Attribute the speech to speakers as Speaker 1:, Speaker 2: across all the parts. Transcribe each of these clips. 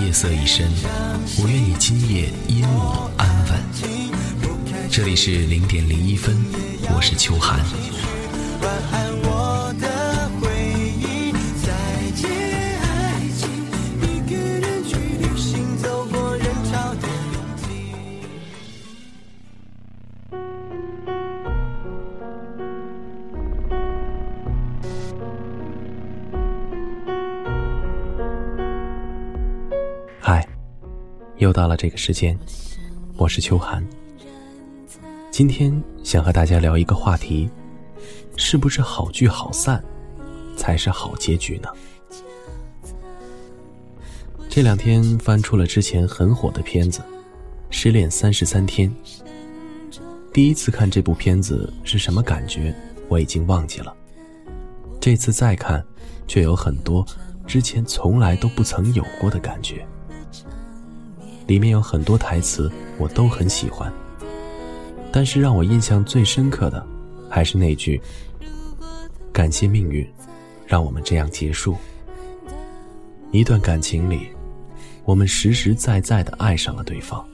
Speaker 1: 夜色已深，我愿你今夜因我安稳。这里是零点零一分，我是秋寒。到了这个时间，我是秋寒。今天想和大家聊一个话题：是不是好聚好散才是好结局呢？这两天翻出了之前很火的片子《失恋三十三天》。第一次看这部片子是什么感觉，我已经忘记了。这次再看，却有很多之前从来都不曾有过的感觉。里面有很多台词我都很喜欢，但是让我印象最深刻的，还是那句“感谢命运，让我们这样结束”。一段感情里，我们实实在在的爱上了对方，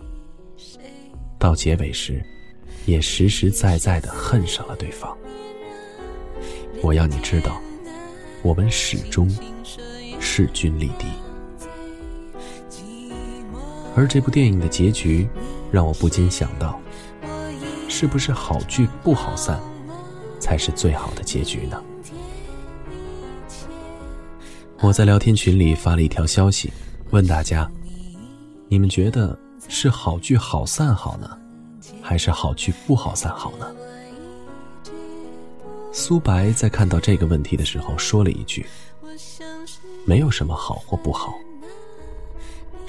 Speaker 1: 到结尾时，也实实在在的恨上了对方。我要你知道，我们始终势均力敌。而这部电影的结局，让我不禁想到：是不是好聚不好散，才是最好的结局呢？我在聊天群里发了一条消息，问大家：你们觉得是好聚好散好呢，还是好聚不好散好呢？苏白在看到这个问题的时候说了一句：“没有什么好或不好。”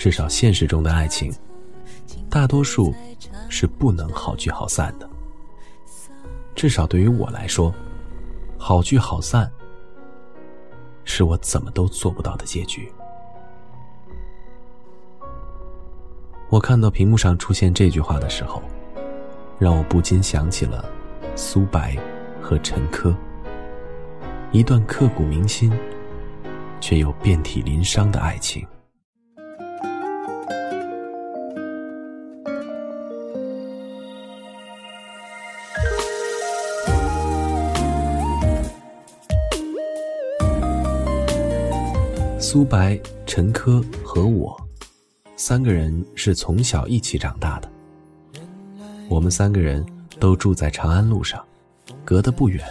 Speaker 1: 至少现实中的爱情，大多数是不能好聚好散的。至少对于我来说，好聚好散是我怎么都做不到的结局。我看到屏幕上出现这句话的时候，让我不禁想起了苏白和陈珂一段刻骨铭心却又遍体鳞伤的爱情。苏白、陈珂和我，三个人是从小一起长大的。我们三个人都住在长安路上，隔得不远。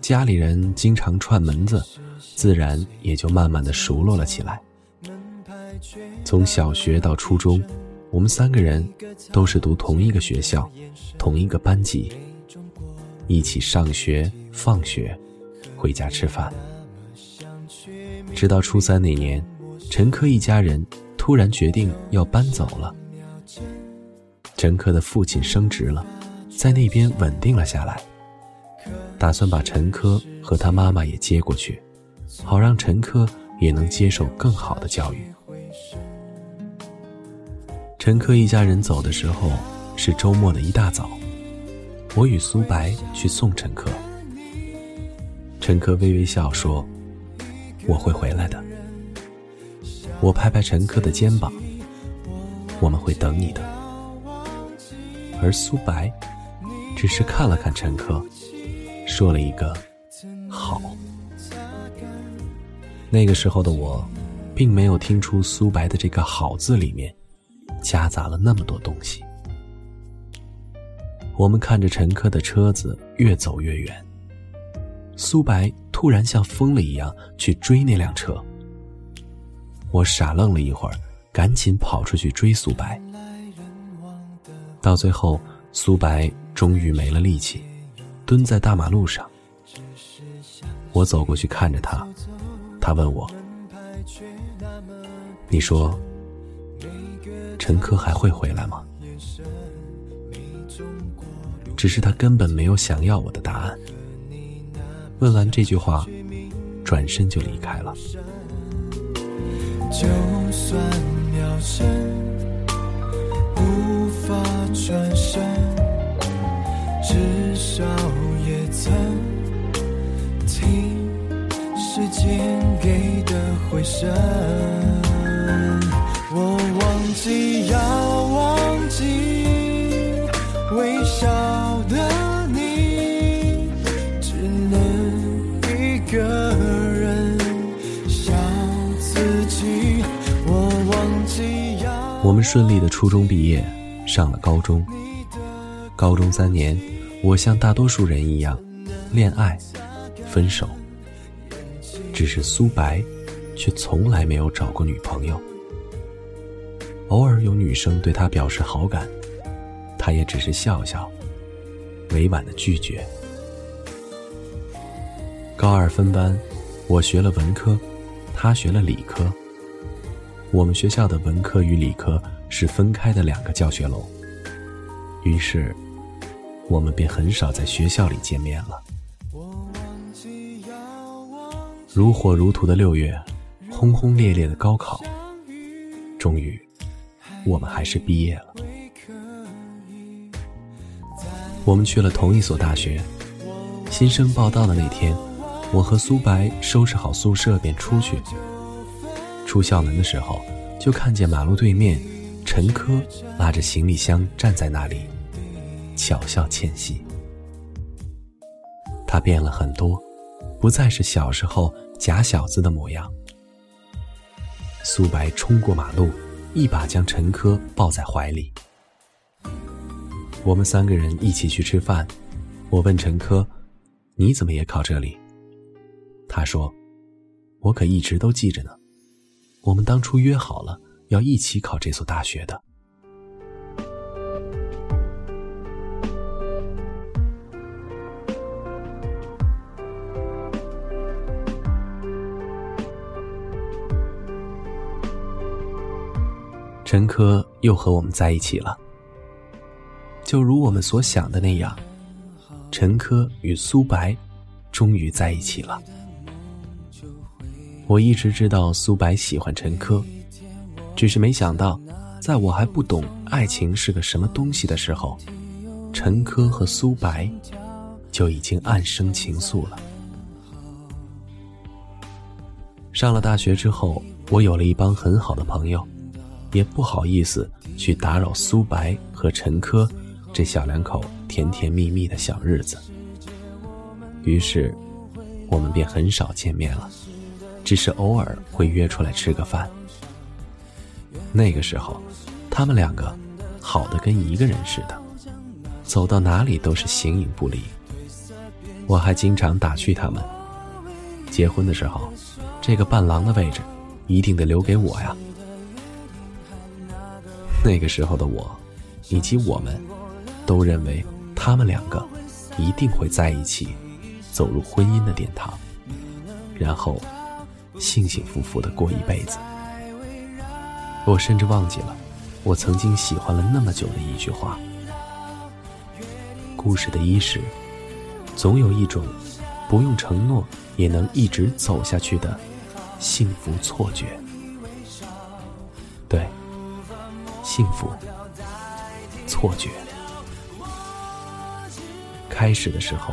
Speaker 1: 家里人经常串门子，自然也就慢慢的熟络了起来。从小学到初中，我们三个人都是读同一个学校，同一个班级，一起上学、放学，回家吃饭。直到初三那年，陈珂一家人突然决定要搬走了。陈珂的父亲升职了，在那边稳定了下来，打算把陈珂和他妈妈也接过去，好让陈珂也能接受更好的教育。陈珂一家人走的时候是周末的一大早，我与苏白去送陈珂。陈珂微微笑说。我会回来的。我拍拍陈珂的肩膀，我们会等你的。而苏白只是看了看陈珂，说了一个“好”。那个时候的我，并没有听出苏白的这个“好”字里面夹杂了那么多东西。我们看着陈珂的车子越走越远，苏白。突然像疯了一样去追那辆车，我傻愣了一会儿，赶紧跑出去追苏白。到最后，苏白终于没了力气，蹲在大马路上。我走过去看着他，他问我：“你说，陈科还会回来吗？只是他根本没有想要我的答案。问完这句话，转身就离开了。就算秒针无法转身，至少也曾听时间给的回声。顺利的初中毕业，上了高中。高中三年，我像大多数人一样，恋爱、分手。只是苏白，却从来没有找过女朋友。偶尔有女生对他表示好感，他也只是笑笑，委婉的拒绝。高二分班，我学了文科，他学了理科。我们学校的文科与理科是分开的两个教学楼，于是，我们便很少在学校里见面了。如火如荼的六月，轰轰烈烈的高考，终于。我们还是毕业了。我们去了同一所大学。新生报到的那天，我和苏白收拾好宿舍便出去。出校门的时候，就看见马路对面，陈科拉着行李箱站在那里，巧笑倩兮。他变了很多，不再是小时候假小子的模样。苏白冲过马路。一把将陈科抱在怀里。我们三个人一起去吃饭，我问陈科：“你怎么也考这里？”他说：“我可一直都记着呢，我们当初约好了要一起考这所大学的。”陈科又和我们在一起了，就如我们所想的那样，陈科与苏白终于在一起了。我一直知道苏白喜欢陈科，只是没想到，在我还不懂爱情是个什么东西的时候，陈科和苏白就已经暗生情愫了。上了大学之后，我有了一帮很好的朋友。也不好意思去打扰苏白和陈科这小两口甜甜蜜蜜的小日子，于是我们便很少见面了，只是偶尔会约出来吃个饭。那个时候，他们两个好的跟一个人似的，走到哪里都是形影不离。我还经常打趣他们，结婚的时候，这个伴郎的位置一定得留给我呀。那个时候的我，以及我们，都认为他们两个一定会在一起，走入婚姻的殿堂，然后幸幸福福的过一辈子。我甚至忘记了，我曾经喜欢了那么久的一句话：故事的伊始，总有一种不用承诺也能一直走下去的幸福错觉。对。幸福，错觉。开始的时候，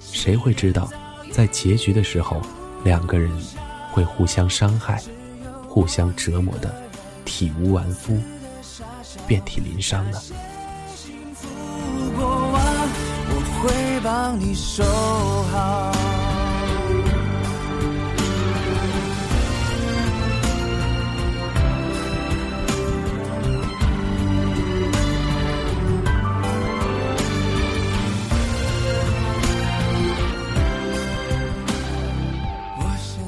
Speaker 1: 谁会知道，在结局的时候，两个人会互相伤害，互相折磨的体无完肤，遍体鳞伤呢？会帮你收好。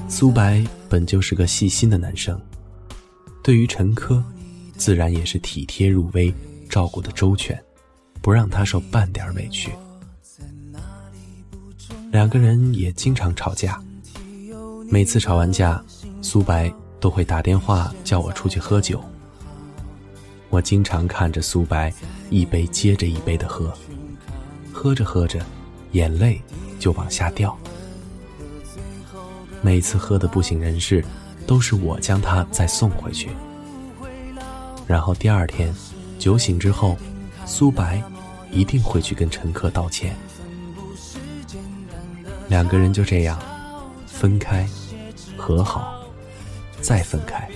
Speaker 1: 苏白本就是个细心的男生，对于陈科，自然也是体贴入微，照顾的周全，不让他受半点委屈。两个人也经常吵架，每次吵完架，苏白都会打电话叫我出去喝酒。我经常看着苏白一杯接着一杯的喝，喝着喝着，眼泪就往下掉。每次喝的不省人事，都是我将他再送回去。然后第二天，酒醒之后，苏白一定会去跟陈科道歉。两个人就这样分开，和好，再分开，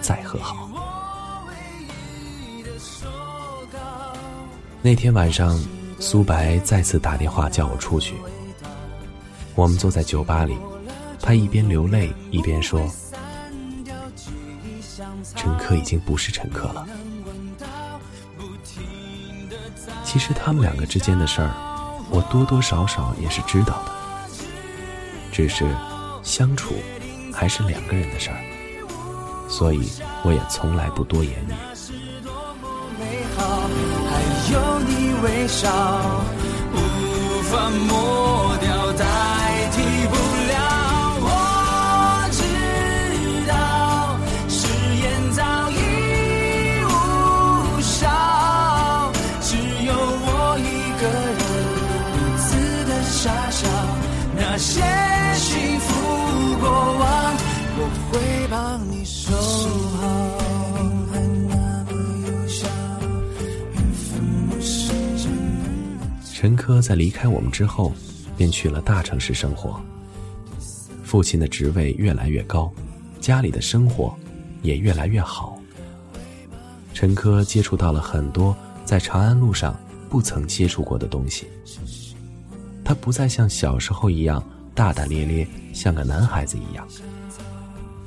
Speaker 1: 再和好。那天晚上，苏白再次打电话叫我出去。我们坐在酒吧里，他一边流泪一边说：“乘客已经不是乘客了。”其实他们两个之间的事儿，我多多少少也是知道的，只是相处还是两个人的事儿，所以我也从来不多言语。微笑，无法抹掉，科在离开我们之后，便去了大城市生活。父亲的职位越来越高，家里的生活也越来越好。陈科接触到了很多在长安路上不曾接触过的东西。他不再像小时候一样大大咧咧，像个男孩子一样。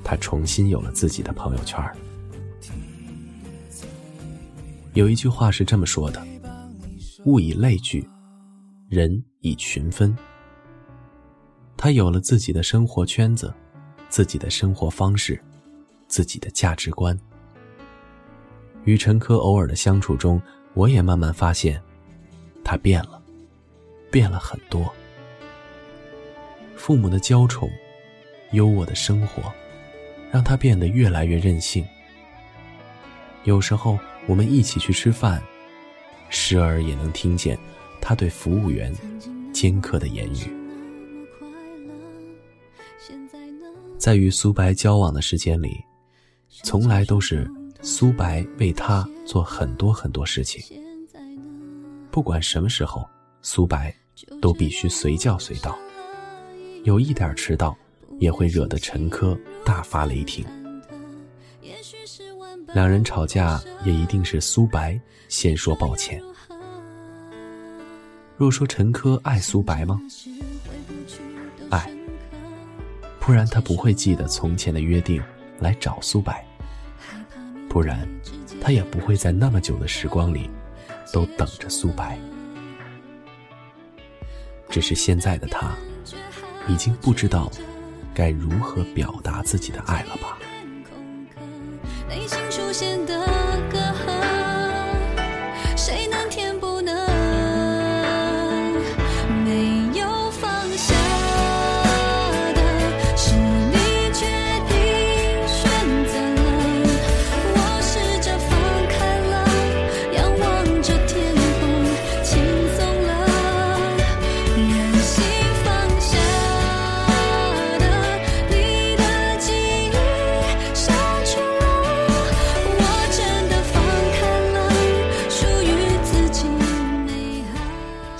Speaker 1: 他重新有了自己的朋友圈。有一句话是这么说的：“物以类聚。”人以群分，他有了自己的生活圈子，自己的生活方式，自己的价值观。与陈科偶尔的相处中，我也慢慢发现，他变了，变了很多。父母的娇宠，优渥的生活，让他变得越来越任性。有时候我们一起去吃饭，时而也能听见。他对服务员尖刻的言语，在与苏白交往的时间里，从来都是苏白为他做很多很多事情。不管什么时候，苏白都必须随叫随到，有一点迟到，也会惹得陈科大发雷霆。两人吵架，也一定是苏白先说抱歉。若说陈珂爱苏白吗？爱，不然他不会记得从前的约定来找苏白，不然他也不会在那么久的时光里都等着苏白。只是现在的他，已经不知道该如何表达自己的爱了吧。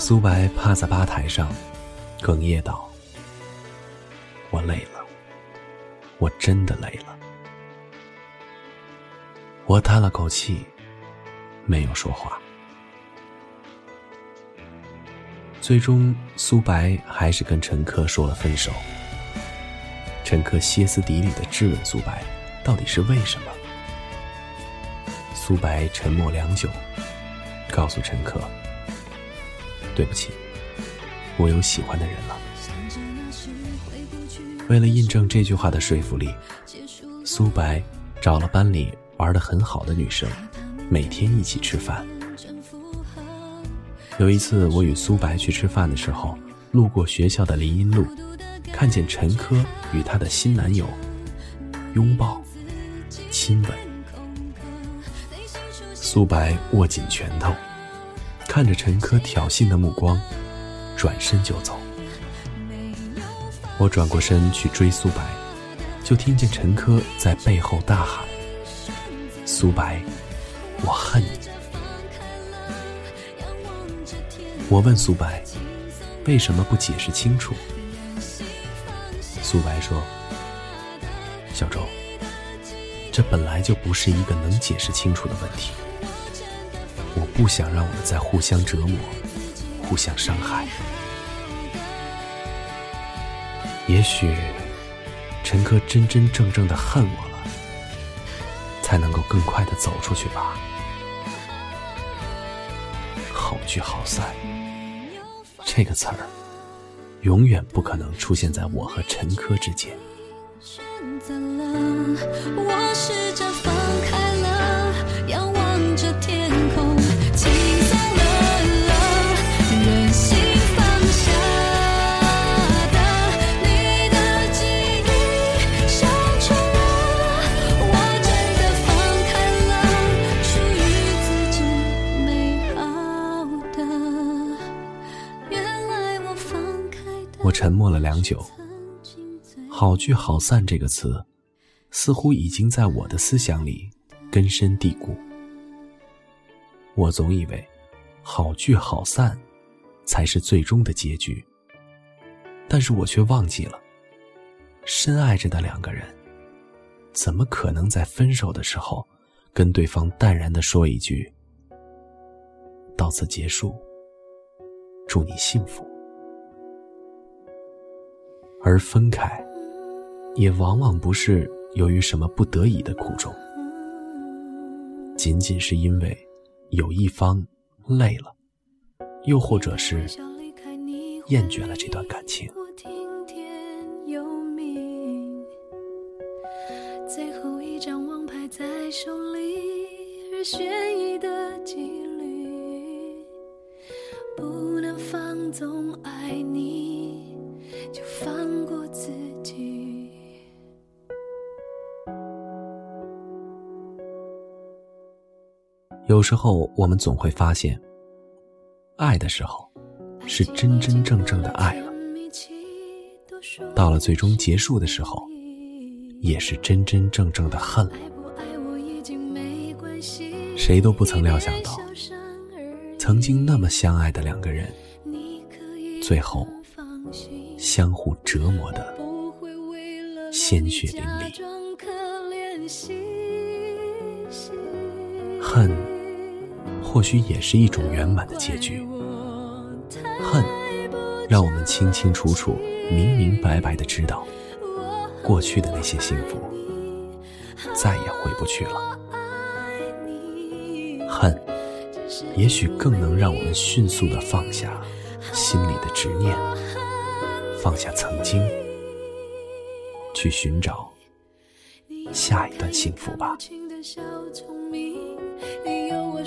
Speaker 1: 苏白趴在吧台上，哽咽道：“我累了，我真的累了。”我叹了口气，没有说话。最终，苏白还是跟陈科说了分手。陈科歇斯底里的质问苏白：“到底是为什么？”苏白沉默良久，告诉陈科。对不起，我有喜欢的人了。为了印证这句话的说服力，苏白找了班里玩的很好的女生，每天一起吃饭。有一次，我与苏白去吃饭的时候，路过学校的林荫路，看见陈珂与她的新男友拥抱、亲吻。
Speaker 2: 苏白握紧拳头，看着陈珂挑衅的目光，转身就走。我转过身去追苏白，就听见陈珂在背后大喊：“苏白，我恨你！”我问苏白：“为什么不解释清楚？”苏白说：“小周，这本来就不是一个能解释清楚的问题。我不想让我们再互相折磨，互相伤害。也许，陈珂真真正正的恨我了，才能够更快的走出去吧。好聚好散，这个词儿。”永远不可能出现在我和陈珂之间。选择了我沉默了良久，“好聚好散”这个词，似乎已经在我的思想里根深蒂固。我总以为，好聚好散，才是最终的结局。但是我却忘记了，深爱着的两个人，怎么可能在分手的时候，跟对方淡然的说一句：“到此结束，祝你幸福。”而分开，也往往不是由于什么不得已的苦衷，仅仅是因为有一方累了，又或者是厌倦了这段感情。最后一张王牌在手里，而悬疑的几率，不能放纵爱你。就放有时候，我们总会发现，爱的时候是真真正正的爱了；到了最终结束的时候，也是真真正正的恨了。谁都不曾料想到，曾经那么相爱的两个人，最后。相互折磨的鲜血淋漓，恨或许也是一种圆满的结局。恨让我们清清楚楚、明明白白的知道，过去的那些幸福再也回不去了。恨也许更能让我们迅速的放下心里的执念。放下曾经，去寻找下一段幸福吧。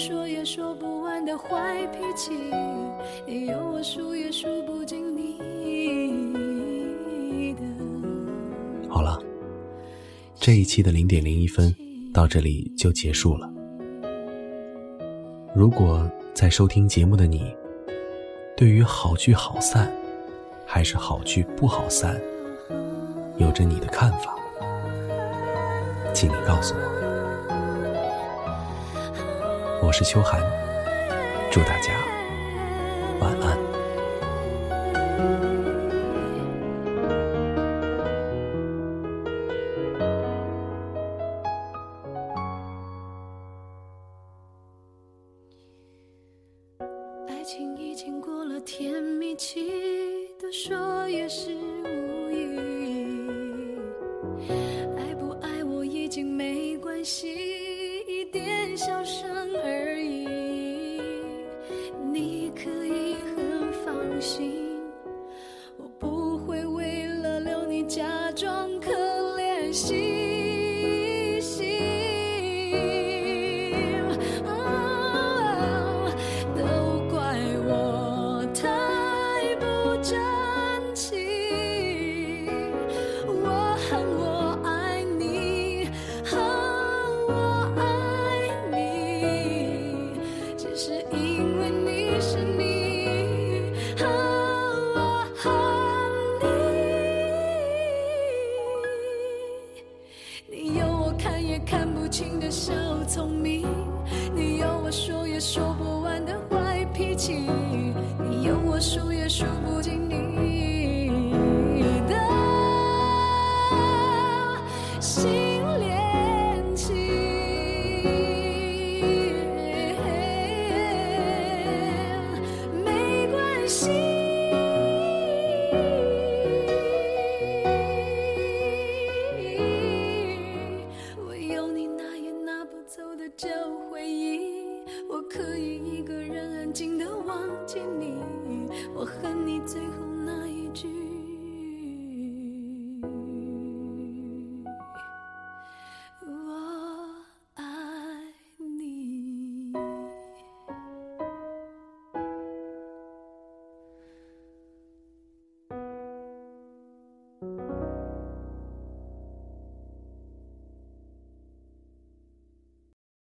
Speaker 2: 说也说不完的坏脾气，也有我数也数不尽你的好了，这一期的零点零一分到这里就结束了。如果在收听节目的你，对于好聚好散。还是好聚不好散，有着你的看法，请你告诉我。我是秋寒，祝大家晚安。爱情已经过了甜蜜期。多说也是无益，爱不爱我已经没关系，点小伤而已，你可以很放心。